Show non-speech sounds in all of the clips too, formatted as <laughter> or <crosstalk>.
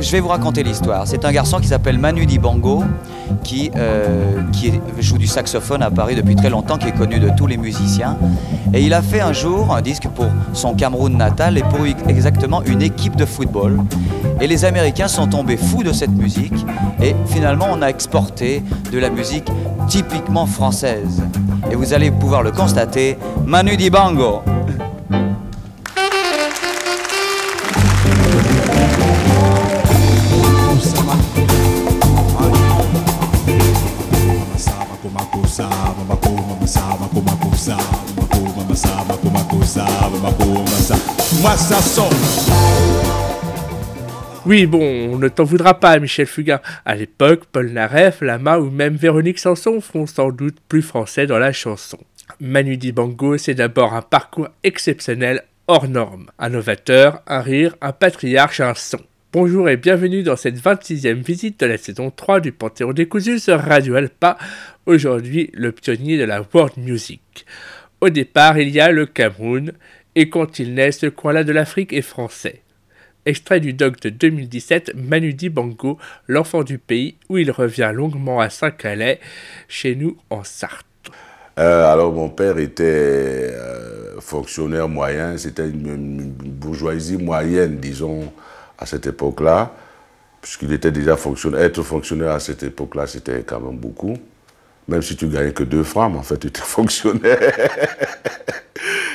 je vais vous raconter l'histoire. C'est un garçon qui s'appelle Manu Dibango, qui, euh, qui joue du saxophone à Paris depuis très longtemps, qui est connu de tous les musiciens. Et il a fait un jour un disque pour son Cameroun natal et pour exactement une équipe de football. Et les Américains sont tombés fous de cette musique. Et finalement, on a exporté de la musique typiquement française. Et vous allez pouvoir le constater, Manu Dibango. Oui, bon, on ne t'en voudra pas, Michel Fugain. À l'époque, Paul Naref, Lama ou même Véronique Sanson font sans doute plus français dans la chanson. Manu Dibango, c'est d'abord un parcours exceptionnel hors norme. Un novateur, un rire, un patriarche, un son. Bonjour et bienvenue dans cette 26e visite de la saison 3 du Panthéon décousu sur Radio Alpa, aujourd'hui le pionnier de la world music. Au départ, il y a le Cameroun, et quand il naît, ce coin-là de l'Afrique est français. Extrait du doc de 2017, Manu Dibango, l'enfant du pays, où il revient longuement à Saint-Calais, chez nous en Sarthe. Euh, alors mon père était euh, fonctionnaire moyen, c'était une, bourgeoisie moyenne, disons, à cette époque-là, puisqu'il était déjà fonctionnaire. Être fonctionnaire à cette époque-là, c'était quand même beaucoup. Même si tu gagnais que deux francs, mais en fait, tu étais <laughs> fonctionnaire.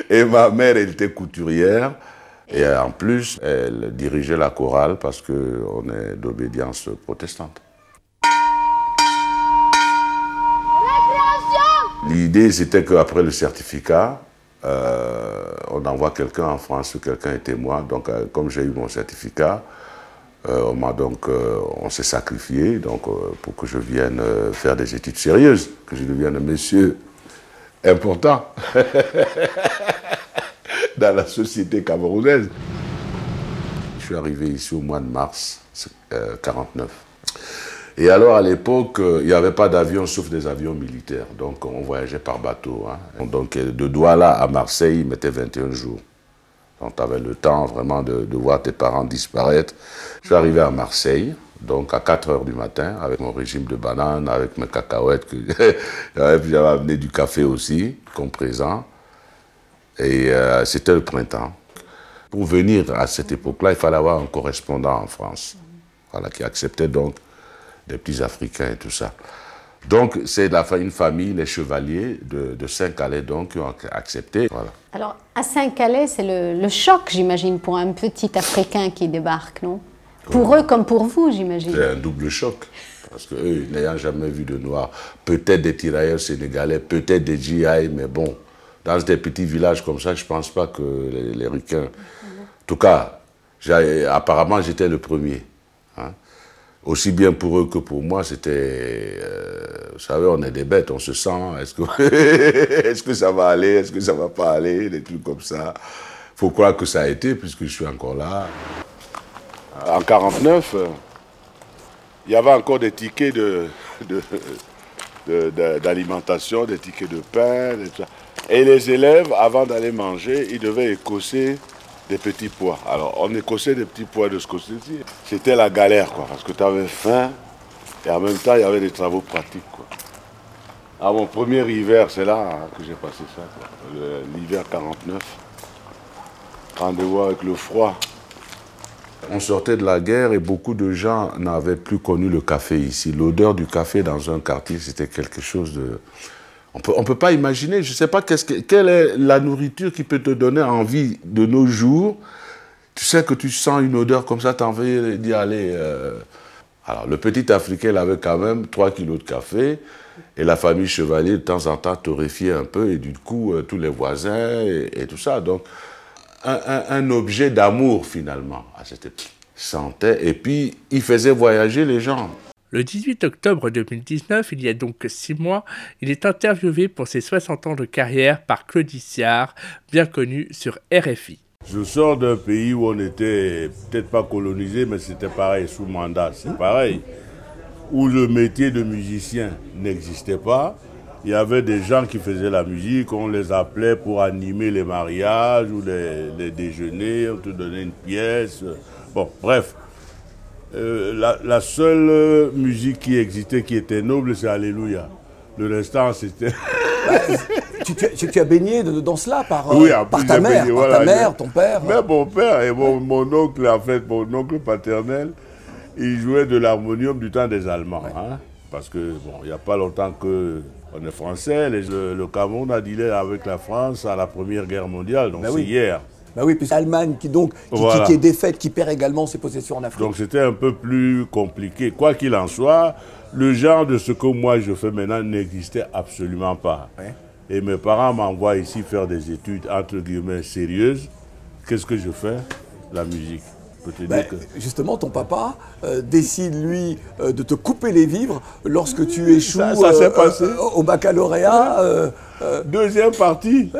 Et ma mère, elle était couturière. Et en plus, elle dirigeait la chorale parce qu'on est d'obédience protestante. L'idée, c'était qu'après le certificat, euh, on envoie quelqu'un en France, quelqu'un était moi. Donc, euh, comme j'ai eu mon certificat, on m'a donc, on s'est sacrifié donc pour que je vienne faire des études sérieuses, que je devienne un monsieur important <laughs> dans la société camerounaise. Je suis arrivé ici au mois de mars 49. Et alors, à l'époque, euh, il n'y avait pas d'avion sauf des avions militaires. Donc, on voyageait par bateau. Hein. Donc, de Douala à Marseille, il mettait 21 jours. Donc, tu avais le temps vraiment de, voir tes parents disparaître. Je suis arrivé à Marseille, donc à 4 heures du matin, avec mon régime de bananes, avec mes cacahuètes. <laughs> J'avais amené du café aussi, comme présent. Et euh, c'était le printemps. Pour venir à cette époque-là, il fallait avoir un correspondant en France, voilà, qui acceptait donc des petits Africains et tout ça. Donc, c'est une famille, les chevaliers de, Saint-Calais, donc, qui ont accepté. Voilà. Alors, à Saint-Calais, c'est le, choc, j'imagine, pour un petit Africain qui débarque, non? Pour eux comme pour vous, j'imagine. C'est un double choc. Parce qu'eux, n'ayant jamais vu de Noirs, peut-être des tirailleurs sénégalais, peut-être des GI, mais bon, dans des petits villages comme ça, je ne pense pas que les, les ricains. En tout cas, apparemment, j'étais le premier. Hein aussi bien pour eux que pour moi, c'était, euh, vous savez, on est des bêtes, on se sent, est-ce que, <laughs> est que ça va aller, est-ce que ça va pas aller, des trucs comme ça. faut croire que ça a été, puisque je suis encore là. En 49, il y avait encore des tickets d'alimentation, des tickets de pain, et les élèves, avant d'aller manger, ils devaient écosser des petits pois. Alors, on écossait des petits pois de ce côté-ci. C'était la galère, quoi, parce que tu avais faim et en même temps, il y avait des travaux pratiques, quoi. À mon premier hiver, c'est là hein, que j'ai passé ça, l'hiver 49. Rendez-vous avec le froid. On sortait de la guerre et beaucoup de gens n'avaient plus connu le café ici. L'odeur du café dans un quartier, c'était quelque chose de, on peut, ne peut pas imaginer, je ne sais pas quelle est la nourriture qui peut te donner envie de nos jours. Tu sais que tu sens une odeur comme ça, tu as envie d'y aller. Euh. Alors, le petit Africain, il avait quand même 3 kilos de café. Et la famille Chevalier, de temps en temps, torréfiait un peu. Et du coup, euh, tous les voisins et, tout ça. Donc, un, objet d'amour, finalement, à cette époque. Sentait. Et puis, il faisait voyager les gens. Le 18 octobre 2019, il y a donc six mois, il est interviewé pour ses 60 ans de carrière par Claude Issiard, bien connu sur RFI. Je sors d'un pays où on était peut-être pas colonisé, mais c'était pareil, sous mandat, c'est pareil. Où le métier de musicien n'existait pas. Il y avait des gens qui faisaient la musique, on les appelait pour animer les mariages ou les, les déjeuners, on te donnait une pièce. Bon, bref, Euh, la, la seule musique qui existait, qui était noble, c'est Alléluia. Le restant, c'était. <laughs> tu, tu- tu as baigné dans cela par, euh, Oui, par ta mère, baigné, par voilà, ta mère, ton père. Mais mon père et mon, mon oncle, en fait, mon oncle paternel, il jouait de l'harmonium du temps des Allemands. hein. parce que, bon, il n'y a pas longtemps que on est français. les- le, le Cameroun a dealé avec la France à la Première Guerre mondiale, donc Ben c'est oui. hier. Bah oui, puisque l'Allemagne qui donc qui, qui- Voilà. qui est défaite, qui perd également ses possessions en Afrique. Donc c'était un peu plus compliqué. Quoi qu'il en soit, le genre de ce que moi je fais maintenant n'existait absolument pas. Ouais. Et mes parents m'envoient ici faire des études entre guillemets sérieuses. Qu'est-ce que je fais? La musique. Ben, que- justement, ton papa euh, décide, lui, euh, de te couper les vivres lorsque tu échoues Ça- ça s'est passé. au baccalauréat. euh, Deuxième partie,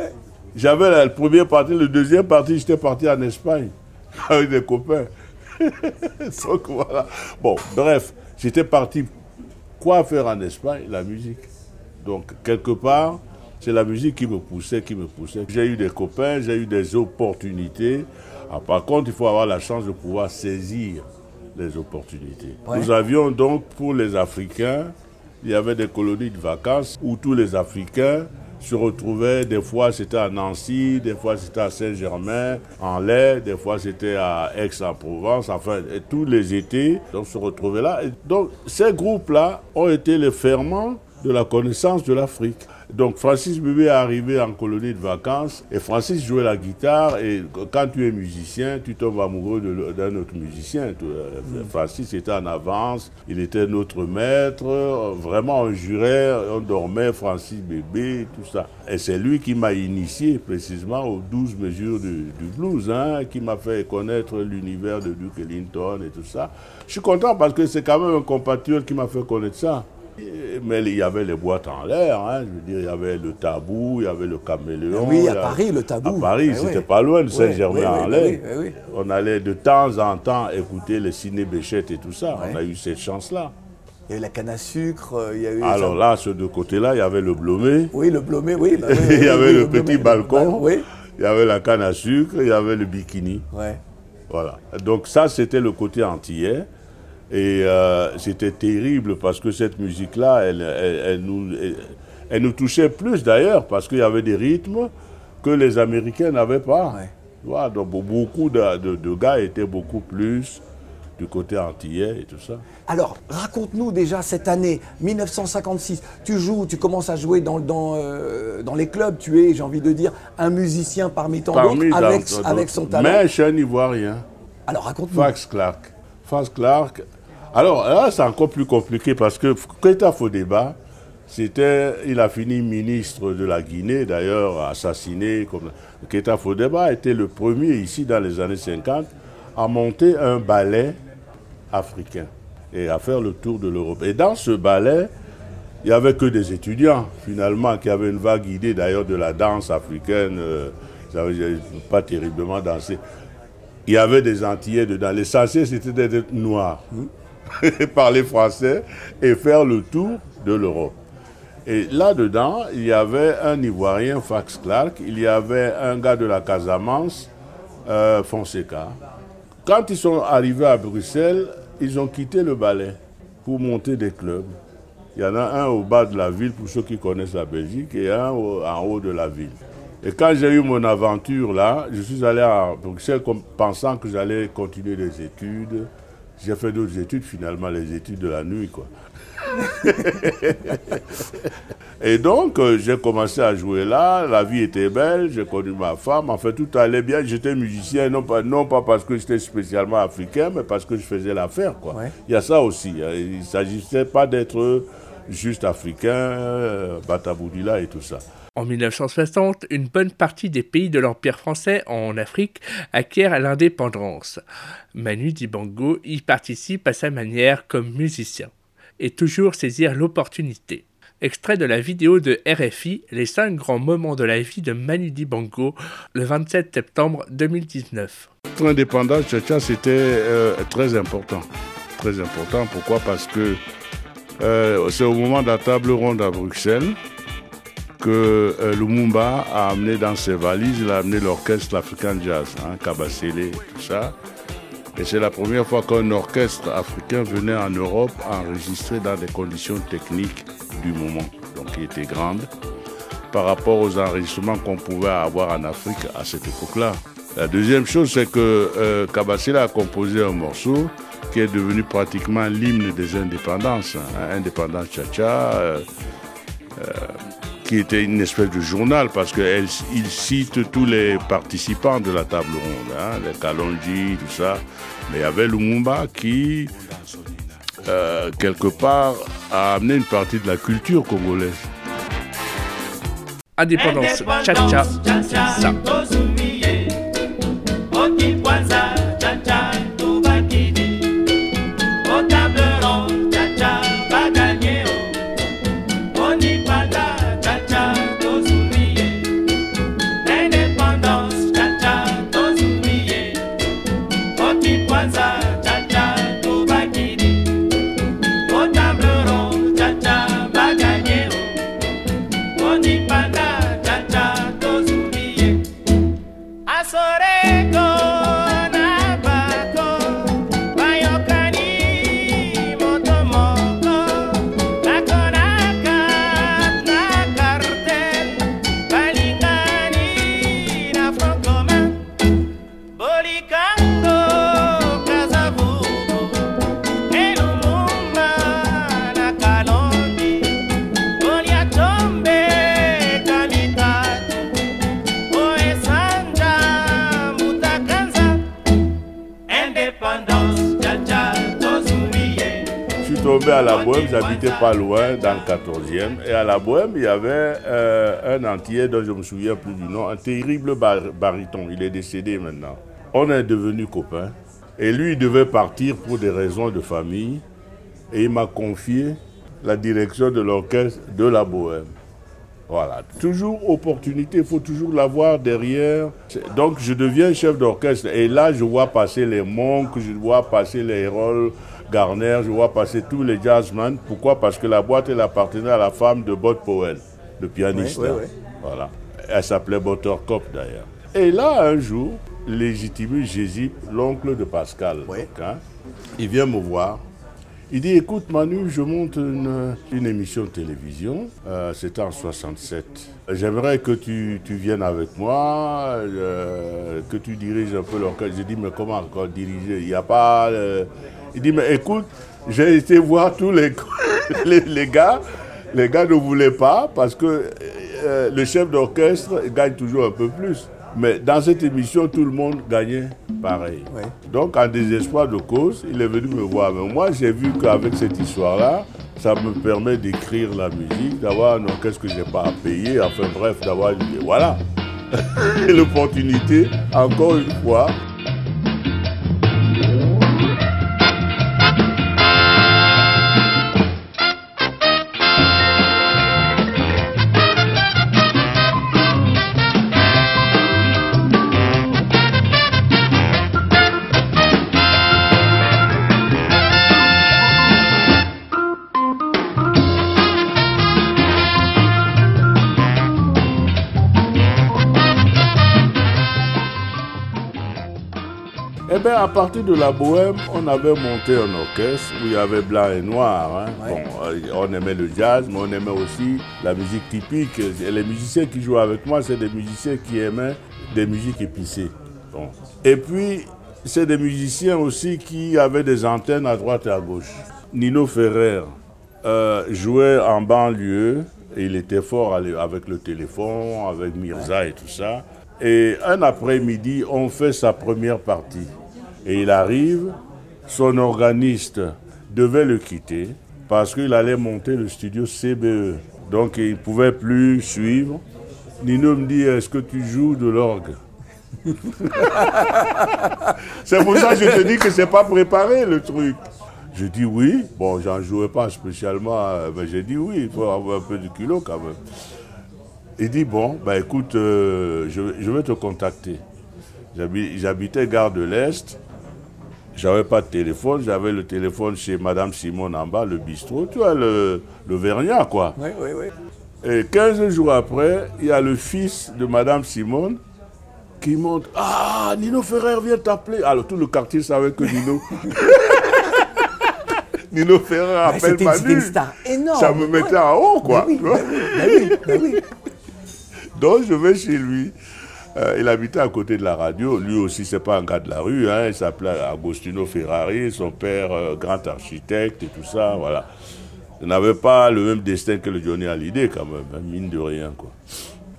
j'avais la première partie, le deuxième partie, j'étais parti en Espagne <laughs> avec des copains. <laughs> Donc voilà. Bon, bref, j'étais parti. Quoi faire en Espagne? La musique. Donc, quelque part, c'est la musique qui me poussait, qui me poussait. J'ai eu des copains, j'ai eu des opportunités. Ah, par contre, il faut avoir la chance de pouvoir saisir les opportunités. Ouais. Nous avions donc, pour les Africains, il y avait des colonies de vacances où tous les Africains se retrouvaient. Des fois, c'était à Nancy, des fois, c'était à Saint-Germain, en Laye, des fois, c'était à Aix-en-Provence. Enfin, tous les étés, on se retrouvait là. Donc, ces groupes-là ont été les ferments de la connaissance de l'Afrique. Donc Francis Bébé est arrivé en colonie de vacances et Francis jouait la guitare et quand tu es musicien, tu tombes amoureux d'un autre musicien. Euh, Francis était en avance, il était notre maître, vraiment on jurait, on dormait, Francis Bébé, tout ça. Et c'est lui qui m'a initié précisément aux 12 mesures du, du blues, hein, qui m'a fait connaître l'univers de Duke Ellington et tout ça. Je suis content parce que c'est quand même un compatriote qui m'a fait connaître ça. Mais il y avait les boîtes en l'air, hein, je veux dire, il y avait le tabou, il y avait le caméléon. Oui, il y à Paris, le tabou. À Paris, Eh c'était oui. pas loin de Oui, Saint-Germain-en-Laye. oui, oui, oui, oui. On allait de temps en temps écouter les ciné Béchette et tout ça. On a eu cette chance-là. Il y a eu la canne à sucre, euh, il y a eu. Alors là, ce de côté-là, il y avait le Blomé, Oui, le blomé, oui. bah <laughs> oui, il oui, y avait oui, le blomé, petit balcon, bah, Oui, il y avait la canne à sucre, il y avait le bikini. ouais. Voilà. Donc ça, c'était le côté antillais. Et euh, c'était terrible parce que cette musique-là, elle, elle- elle nous, elle, elle nous touchait plus d'ailleurs parce qu'il y avait des rythmes que les Américains n'avaient pas. Ouais. Vois, donc beaucoup de, de- de gars étaient beaucoup plus du côté antillais et tout ça. Alors, raconte-nous déjà cette année, 1956. Tu joues, tu commences à jouer dans, dans, euh, dans les clubs. Tu es, j'ai envie de dire, un musicien parmi tant d'autres, avec, son talent. Mais chez un Ivoirien. Alors, raconte-nous. Fax Clark. Fax Clark. Alors là, c'est encore plus compliqué parce que Keita Fodeba, c'était, il a fini ministre de la Guinée, d'ailleurs assassiné. Comme, Keita Fodeba était le premier ici dans les années 50 à monter un ballet africain et à faire le tour de l'Europe. Et dans ce ballet, il n'y avait que des étudiants, finalement, qui avaient une vague idée d'ailleurs de la danse africaine. euh, ils n'avaient pas terriblement dansé. Il y avait des Antillais dedans. L'essentiel, c'était d'être noir, <laughs> parler français et faire le tour de l'Europe. Et là-dedans, il y avait un Ivoirien, Fax Clark, il y avait un gars de la Casamance, euh, Fonseca. Quand ils sont arrivés à Bruxelles, ils ont quitté le ballet pour monter des clubs. Il y en a un au bas de la ville, pour ceux qui connaissent la Belgique, et un en haut de la ville. Et quand j'ai eu mon aventure là, je suis allé à Bruxelles pensant que j'allais continuer les études. J'ai fait d'autres études, finalement, les études de la nuit, quoi. <laughs> Et donc, euh, j'ai commencé à jouer là, la vie était belle, j'ai connu ma femme, en fait, tout allait bien. J'étais musicien, non pas, non pas parce que j'étais spécialement africain, mais parce que je faisais l'affaire, quoi. Ouais. Il y a ça aussi. hein. Il ne s'agissait pas d'être juste africain, euh, Bataboudila et tout ça. En 1960, une bonne partie des pays de l'Empire français en Afrique acquièrent l'indépendance. Manu Dibango y participe à sa manière comme musicien et toujours saisir l'opportunité. Extrait de la vidéo de RFI Les 5 grands moments de la vie de Manu Dibango le 27 septembre 2019. Notre indépendance, c'était euh, très important. Très important. Pourquoi? Parce que euh, c'est au moment de la table ronde à Bruxelles que euh, Lumumba a amené dans ses valises, il a amené l'orchestre African Jazz, hein, Kabasele, tout ça. Et c'est la première fois qu'un orchestre africain venait en Europe enregistrer dans des conditions techniques du moment, donc qui étaient grandes, par rapport aux enregistrements qu'on pouvait avoir en Afrique à cette époque-là. La deuxième chose, c'est que euh, Kabasila a composé un morceau qui est devenu pratiquement l'hymne des indépendances, hein, Indépendance Cha-Cha, qui était une espèce de journal parce qu'il cite tous les participants de la table ronde, hein, les Kalonji, tout ça. Mais il y avait Lumumba qui, euh, quelque part, a amené une partie de la culture congolaise. Indépendance, cha-cha, ça. À la Bohème, j'habitais pas loin, dans le 14e. Et à la Bohème, il y avait euh, un entier dont je me souviens plus du nom, un terrible baryton. Il est décédé maintenant. On est devenus copains. Et lui, il devait partir pour des raisons de famille. Et il m'a confié la direction de l'orchestre de la Bohème. Voilà, toujours opportunité, il faut toujours l'avoir derrière. Donc je deviens chef d'orchestre et là je vois passer les monks, je vois passer les rôles Garner, je vois passer tous les jazzmen. Pourquoi? Parce que la boîte, elle appartenait à la femme de Bob Powell, le pianiste. Voilà. Elle s'appelait Buttercup d'ailleurs. Et là, un jour, Légitimus Jésus, l'oncle de Pascal, hein, il vient me voir. Il dit, écoute Manu, je monte une, émission de télévision, euh, c'était en 67. J'aimerais que tu, viennes avec moi, euh, que tu diriges un peu l'orchestre. J'ai dit, mais comment encore diriger? Il n'y a pas... Euh, il dit, mais écoute, j'ai été voir tous <laughs> les, les, gars. Les gars ne voulaient pas parce que euh, le chef d'orchestre gagne toujours un peu plus. Mais dans cette émission, tout le monde gagnait pareil. Donc, en désespoir de cause, il est venu me voir. Mais moi, j'ai vu qu'avec cette histoire-là, ça me permet d'écrire la musique, d'avoir un orchestre que je n'ai pas à payer, enfin bref, d'avoir... Voilà. <laughs> L'opportunité, encore une fois, Ben, à partir de la bohème, on avait monté un orchestre où il y avait blanc et noir. Hein. Euh, on aimait le jazz, mais on aimait aussi la musique typique. Et les musiciens qui jouaient avec moi, c'est des musiciens qui aimaient des musiques épicées. Et puis, c'est des musiciens aussi qui avaient des antennes à droite et à gauche. Nino Ferrer euh, jouait en banlieue et il était fort avec le téléphone, avec Mirza et tout ça. Et un après-midi, on fait sa première partie. Et il arrive, son organiste devait le quitter parce qu'il allait monter le studio CBE. Donc il ne pouvait plus suivre. Nino me dit, est-ce que tu joues de l'orgue? <laughs> C'est pour ça que je te dis que c'est pas préparé le truc. Je dis oui. Bon, j'en jouais pas spécialement, euh, mais j'ai dit oui, il faut avoir un peu de culot quand même. Il dit bon, bah écoute, euh, je, je, vais te contacter. J'habitais Gare de l'Est. J'avais pas de téléphone, j'avais le téléphone chez Madame Simone en bas, le bistrot, tu vois, le, le quoi. Oui, oui, oui. Et 15 jours après, il y a le fils de Madame Simone qui monte. Ah, Nino Ferrer vient t'appeler. Alors tout le quartier savait que Nino. <laughs> Nino Ferrer appelle c'était Manu. une star énorme. Ça me mettait Ouais. en haut, quoi. Oui. <laughs> Donc je vais chez lui. Euh, il habitait à côté de la radio. Lui aussi, c'est pas un gars de la rue. hein. Il s'appelait Agostino Ferrari. Son père, euh, grand architecte et tout ça. Voilà. Il n'avait pas le même destin que le Johnny Hallyday, quand même. hein, mine de rien, quoi.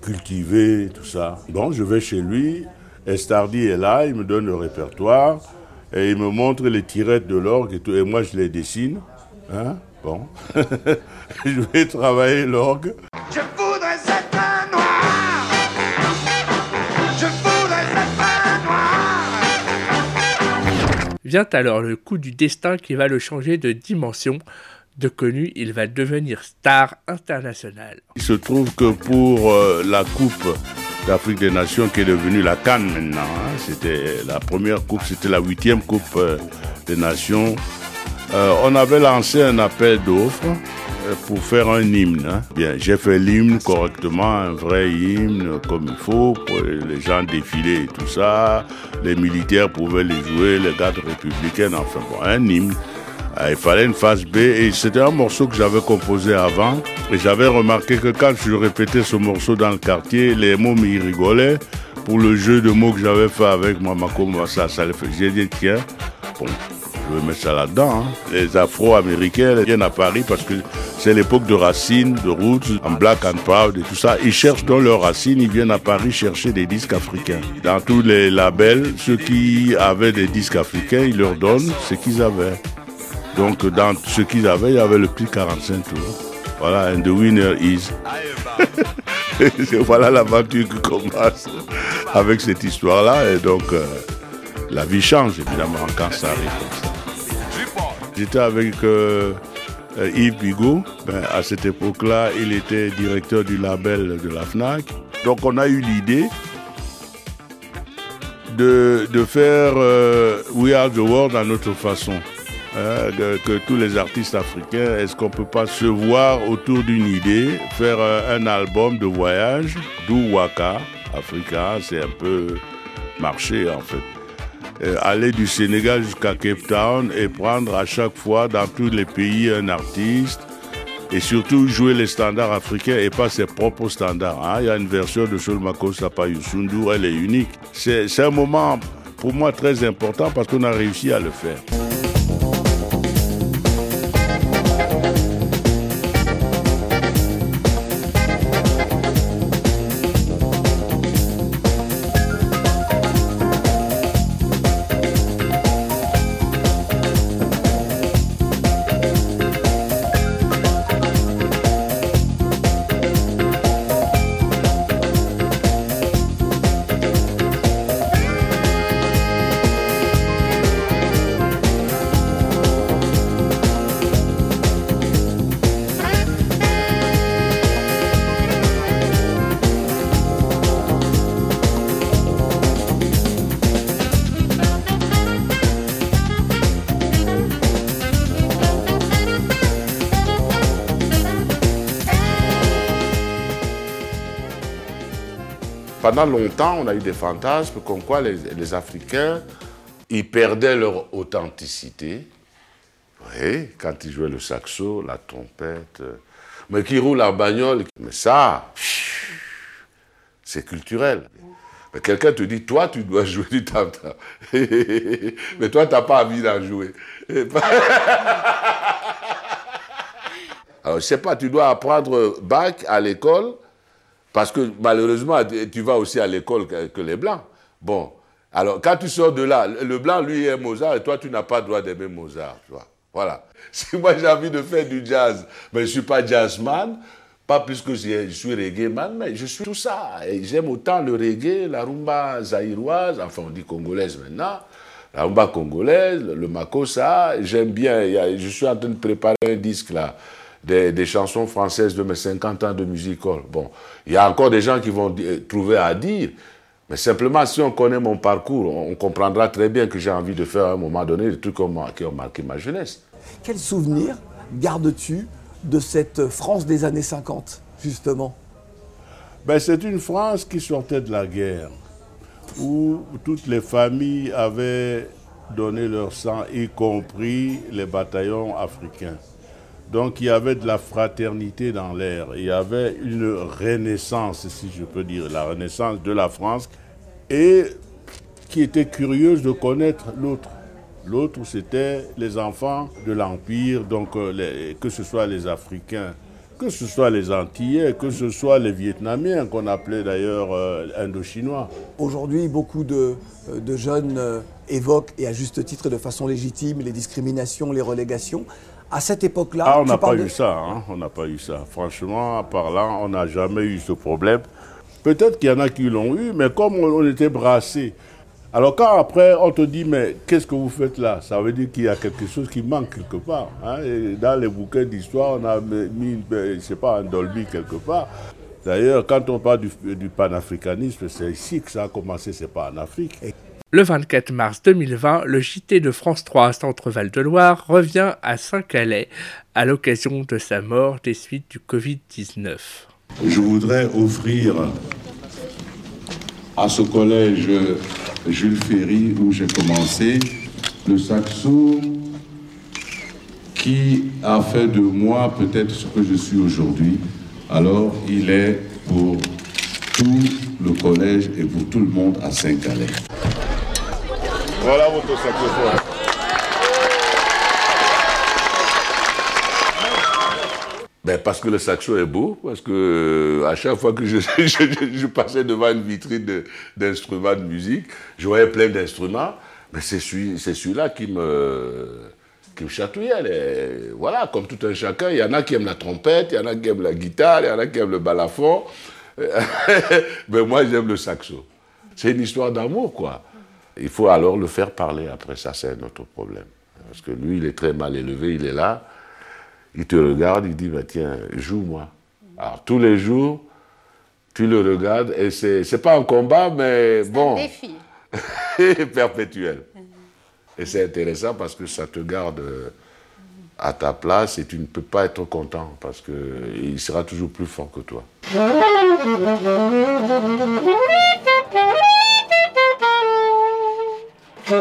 Cultivé, tout ça. Donc je vais chez lui. Estardi est là. Il me donne le répertoire. Et il me montre les tirettes de l'orgue et tout. Et moi, je les dessine. Hein? Bon. <laughs> je vais travailler l'orgue. Vient alors le coup du destin qui va le changer de dimension. De connu, il va devenir star internationale. Il se trouve que pour euh, la Coupe d'Afrique des Nations qui est devenue la Cannes maintenant, hein, c'était la première coupe, c'était la huitième Coupe euh, des Nations. Euh, on avait lancé un appel d'offres euh, pour faire un hymne. hein. Bien, j'ai fait l'hymne correctement, un vrai hymne comme il faut, pour les gens défilaient et tout ça, les militaires pouvaient les jouer, les gardes républicaines, enfin bon, un hymne. Il fallait une phase B et c'était un morceau que j'avais composé avant et j'avais remarqué que quand je répétais ce morceau dans le quartier, les mots m'y rigolaient pour le jeu de mots que j'avais fait avec Mamako fait. J'ai dit tiens, bon, je vais mettre ça là-dedans. hein. Les Afro-Américains viennent à Paris parce que c'est l'époque de Racine, de Roots, en Black and Proud et tout ça. Ils cherchent dans leurs racines, ils viennent à Paris chercher des disques africains. Dans tous les labels, ceux qui avaient des disques africains, ils leur donnent ce qu'ils avaient. Donc, dans ce qu'ils avaient, il y avait le prix 45 tours. Voilà, and the winner is. <laughs> Voilà l'aventure qui commence avec cette histoire-là. Et donc, euh, la vie change, évidemment, quand ça arrive. J'étais avec euh, euh, Yves Bigot. Ben, à cette époque-là, il était directeur du label de la FNAC. Donc, on a eu l'idée de, de faire euh, We Are the World à notre façon. Hein, que, tous les artistes africains, est-ce qu'on peut pas se voir autour d'une idée, faire un album de voyage, d'où Waka, Africa, c'est un peu marché en fait. Euh, aller du Sénégal jusqu'à Cape Town et prendre à chaque fois dans tous les pays un artiste et surtout jouer les standards africains et pas ses propres standards. hein. Il y a une version de Solmako Sapa Youssundou, elle est unique. C'est un moment pour moi très important parce qu'on a réussi à le faire. Pendant longtemps, on a eu des fantasmes comme quoi les, Africains, ils perdaient leur authenticité. Oui, quand ils jouaient le saxo, la trompette, euh, mais qui roulent la bagnole. Mais ça, c'est culturel. Mais quelqu'un te dit, toi, tu dois jouer du tam-tam. <laughs> mais toi, tu n'as pas envie d'en jouer. <laughs> Alors, je sais pas, tu dois apprendre Bach à l'école, parce que malheureusement, tu vas aussi à l'école que, les Blancs. Bon, alors quand tu sors de là, le Blanc, lui, aime Mozart, et toi, tu n'as pas le droit d'aimer Mozart, tu vois. Voilà. <laughs> Si moi, j'ai envie de faire du jazz, mais je ne suis pas jazzman, pas plus que je, suis reggae man, mais je suis tout ça. Et j'aime autant le reggae, la rumba zaïroise, enfin, on dit congolaise maintenant, la rumba congolaise, le, makossa, j'aime bien. Je suis en train de préparer un disque là, des, des chansons françaises de mes 50 ans de musique hall. Bon, il y a encore des gens qui vont di- trouver à dire, mais simplement si on connaît mon parcours, on, on comprendra très bien que j'ai envie de faire à un moment donné des trucs qui ont, qui ont marqué ma jeunesse. Quel souvenir gardes-tu de cette France des années 50, justement? Ben, c'est une France qui sortait de la guerre. où toutes les familles avaient donné leur sang, y compris les bataillons africains. Donc il y avait de la fraternité dans l'air, il y avait une renaissance, si je peux dire, la renaissance de la France, et qui était curieuse de connaître l'autre. L'autre, c'était les enfants de l'Empire, donc euh, que ce soit les Africains, que ce soit les Antillais, que ce soit les Vietnamiens, qu'on appelait d'ailleurs euh, Indochinois. Aujourd'hui, beaucoup de, euh, jeunes évoquent, et à juste titre de façon légitime, les discriminations, les relégations. À cette époque-là, Ah, on n'a pas de- eu ça, hein, on n'a pas eu ça. Franchement, là, on n'a jamais eu ce problème. Peut-être qu'il y en a qui l'ont eu, mais comme on, était brassés. Alors quand après on te dit mais qu'est-ce que vous faites là? Ça veut dire qu'il y a quelque chose qui manque quelque part. hein. Et dans les bouquins d'histoire, on a mis, ben, je sais pas, un Dolby quelque part. D'ailleurs, quand on parle du, du panafricanisme, c'est ici que ça a commencé, c'est pas en Afrique. Le 24 mars 2020, le JT de France 3 Centre-Val de Loire revient à Saint-Calais à l'occasion de sa mort des suites du Covid-19. Je voudrais offrir à ce collège Jules Ferry où j'ai commencé le saxo qui a fait de moi peut-être ce que je suis aujourd'hui. Alors il est pour tout le collège et pour tout le monde à Saint-Calais. Voilà votre saxophone. Ben parce que le saxo est beau, parce que euh, à chaque fois que je, <laughs> passais devant une vitrine d'instruments de, musique, je voyais plein d'instruments, mais c'est celui, c'est celui-là qui me, qui me chatouillait. voilà, comme tout un chacun, il y en a qui aiment la trompette, il y en a qui aiment la guitare, il y en a qui aiment le balafon. <laughs> mais moi, j'aime le saxo. C'est une histoire d'amour, quoi. Il faut alors le faire parler après ça, c'est un autre problème. Parce que lui, il est très mal élevé, il est là, il te regarde, il dit, bah, tiens, joue-moi. Alors tous les jours, tu le regardes, et c'est c'est pas un combat, mais bon, Défi. <laughs> perpétuel. Et c'est intéressant parce que ça te garde euh, à ta place et tu ne peux pas être content parce qu'il sera toujours plus fort que toi. Il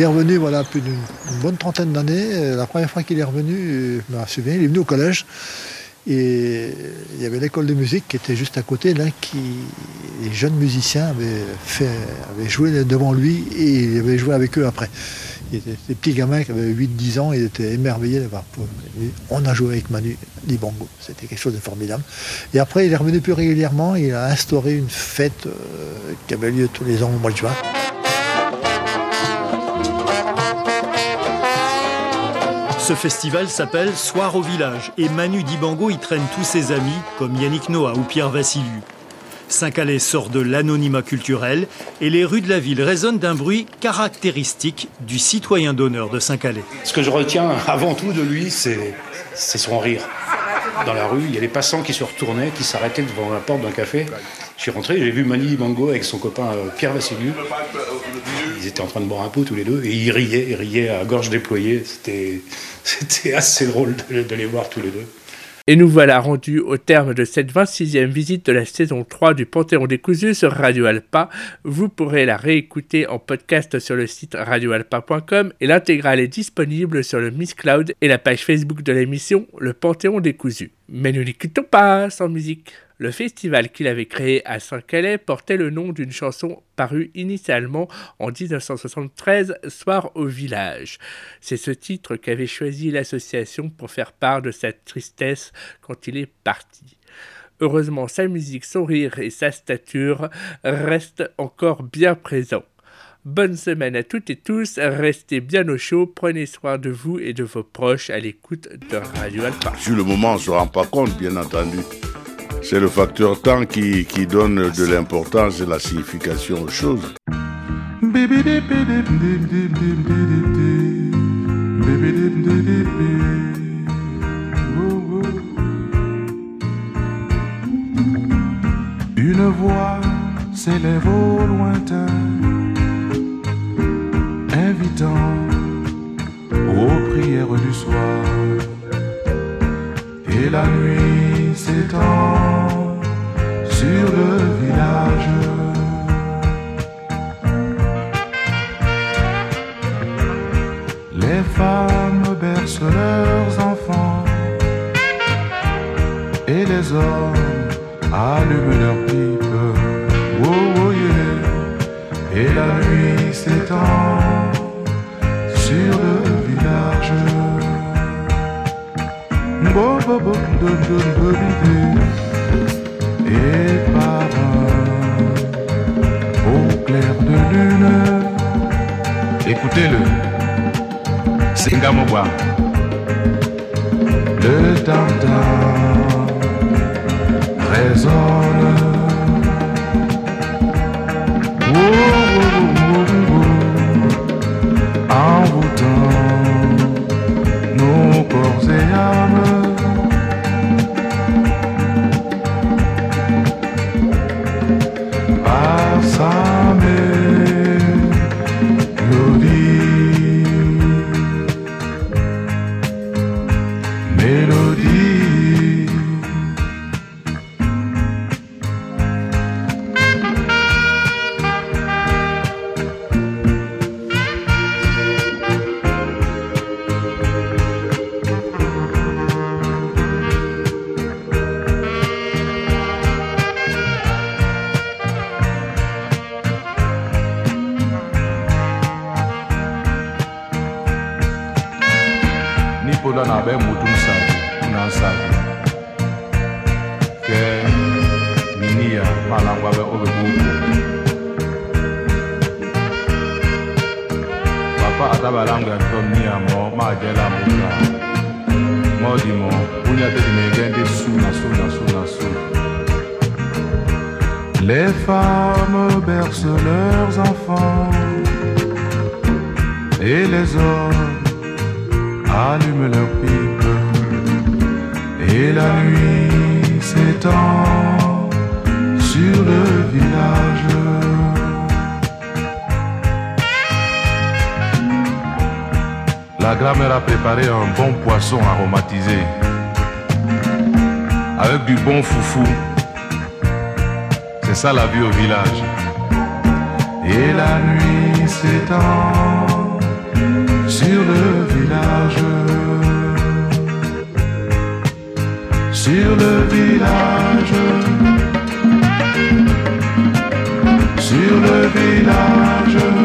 est revenu voilà, plus d'une une bonne trentaine d'années. Euh, La première fois qu'il est revenu, euh, je me souviens, il est venu au collège. Et il y avait l'école de musique qui était juste à côté, là, qui les jeunes musiciens avaient joué devant lui et il avait joué avec eux après. Des petits gamins qui avaient 8-10 ans, ils étaient émerveillés d'avoir. On a joué avec Manu Dibango, c'était quelque chose de formidable. Et après, il est revenu plus régulièrement, il a instauré une fête euh, qui avait lieu tous les ans au mois de juin. Ce festival s'appelle Soir au village et Manu Dibango y traîne tous ses amis comme Yannick Noah ou Pierre Vassiliou. Saint-Calais sort de l'anonymat culturel et les rues de la ville résonnent d'un bruit caractéristique du citoyen d'honneur de Saint-Calais. Ce que je retiens avant tout de lui, c'est son rire. Dans la rue, il y a les passants qui se retournaient, qui s'arrêtaient devant la porte d'un café. Je suis rentré, j'ai vu Manu Dibango avec son copain euh, Pierre Vassiliou. Ils étaient en train de boire un pot tous les deux et ils riaient, ils riaient à gorge déployée. C'était <laughs> assez drôle de les voir tous les deux. Et nous voilà rendus au terme de cette 26e visite de la saison 3 du Panthéon décousu sur Radio Alpa. Vous pourrez la réécouter en podcast sur le site radioalpa.com et l'intégrale est disponible sur le Miss Cloud et la page Facebook de l'émission Le Panthéon décousu. Mais nous n'écoutons pas sans musique. Le festival qu'il avait créé à Saint-Calais portait le nom d'une chanson parue initialement en 1973, Soir au village. C'est ce titre qu'avait choisi l'association pour faire part de sa tristesse quand il est parti. Heureusement, sa musique, son rire et sa stature restent encore bien présents. Bonne semaine à toutes et tous, restez bien au chaud, prenez soin de vous et de vos proches à l'écoute de Radio Alpha. Sur le moment, on ne se rend pas compte, bien entendu. C'est le facteur temps qui, qui donne de l'importance et de la signification aux choses. Une voix s'élève au lointain, invitant aux prières du soir. Et la nuit s'étend sur le village. Les femmes bercent leurs enfants et les hommes allument leurs pipes. Oh, oh, yeah. Et la nuit s'étend sur le village. Bo, bo, bo, do, écoutez-le, Singamoba, le tam-tam résonne. Oh, oh, oh, nos corps et âmes. Les femmes bercent leurs enfants et les hommes allument leurs pipes et la nuit s'étend sur le village. La grand-mère a préparé un bon poisson aromatisé avec du bon foufou. C'est ça la vie au village. Et la nuit s'étend sur le village, sur le village, sur le village,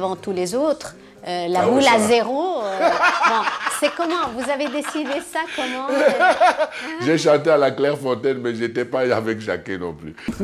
avant tous les autres, euh, la Ah oui, boule ça à zéro, euh, bon, c'est comment Vous avez décidé ça comment euh, J'ai chanté à la Clairefontaine, mais j'étais pas avec Jacquet non plus. <laughs>